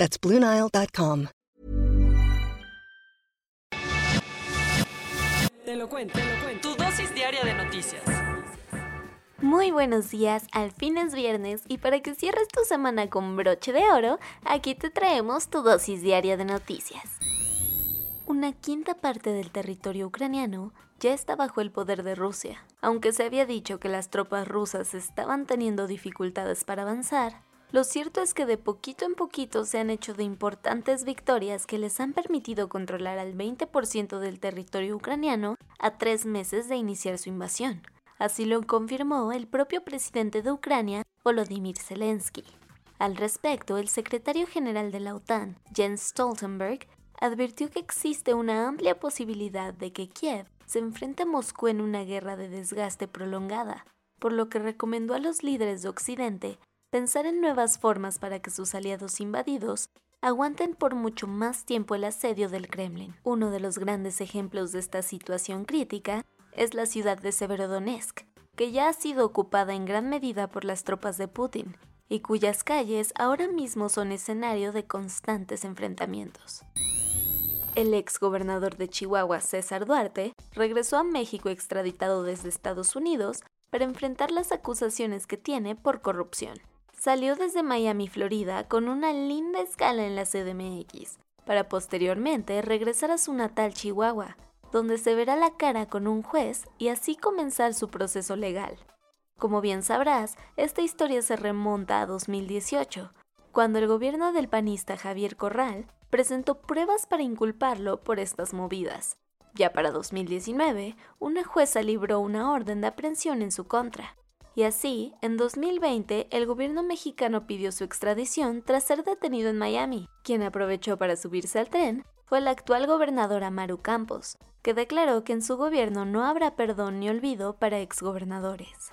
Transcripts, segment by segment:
That's BlueNile.com. Te lo cuento, te lo cuento. Tu dosis diaria de noticias. Muy buenos días, al fin es viernes y para que cierres tu semana con broche de oro, aquí te traemos tu dosis diaria de noticias. Una quinta parte del territorio ucraniano ya está bajo el poder de Rusia. Aunque se había dicho que las tropas rusas estaban teniendo dificultades para avanzar, lo cierto es que de poquito en poquito se han hecho de importantes victorias que les han permitido controlar al 20% del territorio ucraniano a tres meses de iniciar su invasión. Así lo confirmó el propio presidente de Ucrania, Volodymyr Zelensky. Al respecto, el secretario general de la OTAN, Jens Stoltenberg, advirtió que existe una amplia posibilidad de que Kiev se enfrente a Moscú en una guerra de desgaste prolongada, por lo que recomendó a los líderes de Occidente pensar en nuevas formas para que sus aliados invadidos aguanten por mucho más tiempo el asedio del Kremlin. Uno de los grandes ejemplos de esta situación crítica es la ciudad de Severodonetsk, que ya ha sido ocupada en gran medida por las tropas de Putin y cuyas calles ahora mismo son escenario de constantes enfrentamientos. El ex gobernador de Chihuahua, César Duarte, regresó a México extraditado desde Estados Unidos para enfrentar las acusaciones que tiene por corrupción. Salió desde Miami, Florida, con una linda escala en la CDMX, para posteriormente regresar a su natal Chihuahua, donde se verá la cara con un juez y así comenzar su proceso legal. Como bien sabrás, esta historia se remonta a 2018, cuando el gobierno del panista Javier Corral presentó pruebas para inculparlo por estas movidas. Ya para 2019, una jueza libró una orden de aprehensión en su contra. Y así, en 2020, el gobierno mexicano pidió su extradición tras ser detenido en Miami. Quien aprovechó para subirse al tren fue el actual gobernador Amaru Campos, que declaró que en su gobierno no habrá perdón ni olvido para exgobernadores.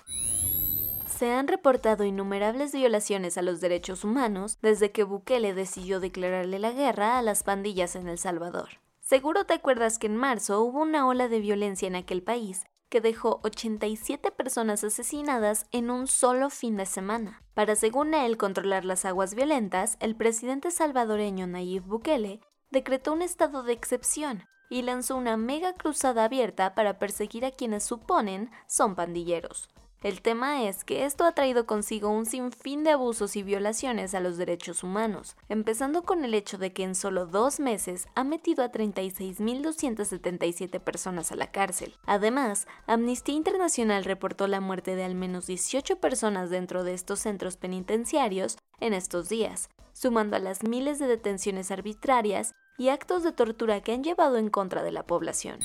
Se han reportado innumerables violaciones a los derechos humanos desde que Bukele decidió declararle la guerra a las pandillas en El Salvador. Seguro te acuerdas que en marzo hubo una ola de violencia en aquel país que dejó 87 personas asesinadas en un solo fin de semana. Para según él controlar las aguas violentas, el presidente salvadoreño Nayib Bukele decretó un estado de excepción y lanzó una mega cruzada abierta para perseguir a quienes suponen son pandilleros. El tema es que esto ha traído consigo un sinfín de abusos y violaciones a los derechos humanos, empezando con el hecho de que en solo dos meses ha metido a 36.277 personas a la cárcel. Además, Amnistía Internacional reportó la muerte de al menos 18 personas dentro de estos centros penitenciarios en estos días, sumando a las miles de detenciones arbitrarias y actos de tortura que han llevado en contra de la población.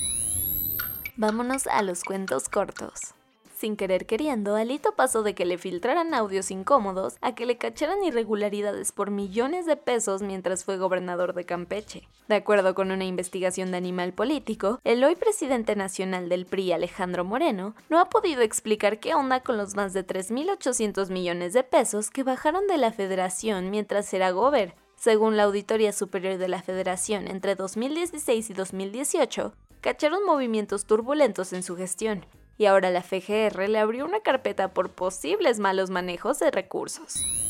Vámonos a los cuentos cortos. Sin querer queriendo, Alito pasó de que le filtraran audios incómodos a que le cacharan irregularidades por millones de pesos mientras fue gobernador de Campeche. De acuerdo con una investigación de Animal Político, el hoy presidente nacional del PRI, Alejandro Moreno, no ha podido explicar qué onda con los más de 3.800 millones de pesos que bajaron de la federación mientras era gober. Según la Auditoría Superior de la Federación, entre 2016 y 2018, cacharon movimientos turbulentos en su gestión y ahora la FGR le abrió una carpeta por posibles malos manejos de recursos.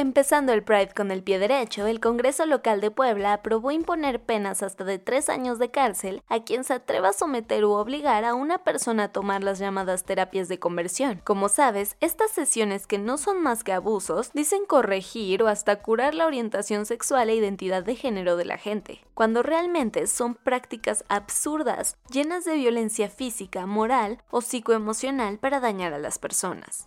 Empezando el Pride con el pie derecho, el Congreso Local de Puebla aprobó imponer penas hasta de tres años de cárcel a quien se atreva a someter u obligar a una persona a tomar las llamadas terapias de conversión. Como sabes, estas sesiones que no son más que abusos dicen corregir o hasta curar la orientación sexual e identidad de género de la gente, cuando realmente son prácticas absurdas, llenas de violencia física, moral o psicoemocional para dañar a las personas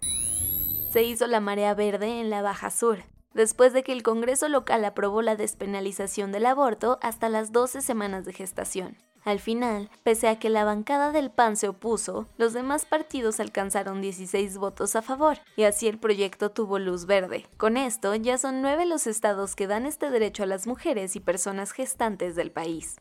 se hizo la marea verde en la Baja Sur, después de que el Congreso local aprobó la despenalización del aborto hasta las 12 semanas de gestación. Al final, pese a que la bancada del PAN se opuso, los demás partidos alcanzaron 16 votos a favor, y así el proyecto tuvo luz verde. Con esto, ya son nueve los estados que dan este derecho a las mujeres y personas gestantes del país.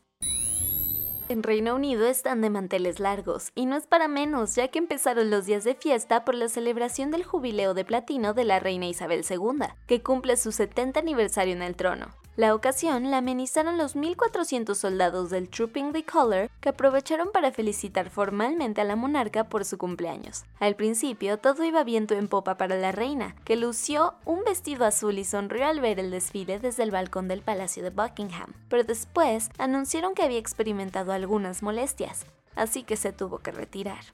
En Reino Unido están de manteles largos, y no es para menos, ya que empezaron los días de fiesta por la celebración del jubileo de platino de la reina Isabel II, que cumple su 70 aniversario en el trono. La ocasión la amenizaron los 1.400 soldados del Trooping the Color que aprovecharon para felicitar formalmente a la monarca por su cumpleaños. Al principio todo iba viento en popa para la reina, que lució un vestido azul y sonrió al ver el desfile desde el balcón del Palacio de Buckingham, pero después anunciaron que había experimentado algunas molestias, así que se tuvo que retirar.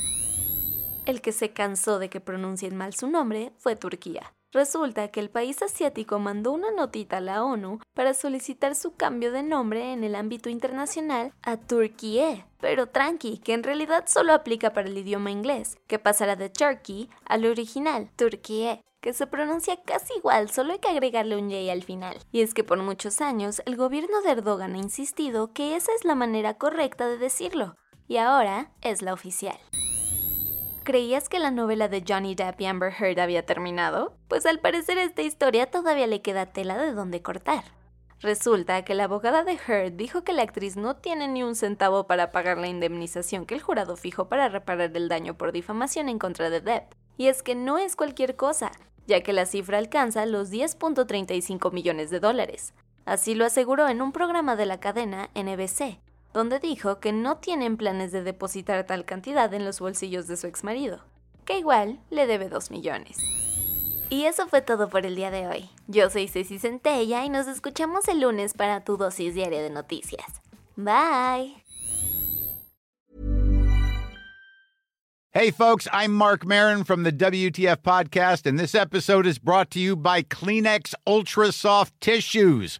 El que se cansó de que pronuncien mal su nombre fue Turquía. Resulta que el país asiático mandó una notita a la ONU para solicitar su cambio de nombre en el ámbito internacional a Turquía. Pero tranqui, que en realidad solo aplica para el idioma inglés, que pasará de Turkey al original, Turquía que se pronuncia casi igual, solo hay que agregarle un Y al final. Y es que por muchos años el gobierno de Erdogan ha insistido que esa es la manera correcta de decirlo, y ahora es la oficial. ¿Creías que la novela de Johnny Depp y Amber Heard había terminado? Pues al parecer esta historia todavía le queda tela de donde cortar. Resulta que la abogada de Heard dijo que la actriz no tiene ni un centavo para pagar la indemnización que el jurado fijó para reparar el daño por difamación en contra de Depp. Y es que no es cualquier cosa, ya que la cifra alcanza los 10.35 millones de dólares. Así lo aseguró en un programa de la cadena NBC, donde dijo que no tienen planes de depositar tal cantidad en los bolsillos de su exmarido, que igual le debe 2 millones. Y eso fue todo por el día de hoy. Yo soy Ceci Centella y nos escuchamos el lunes para tu dosis diaria de noticias. Bye. Hey folks, I'm Mark Marin from the WTF podcast and this episode is brought to you by Kleenex Ultra Soft Tissues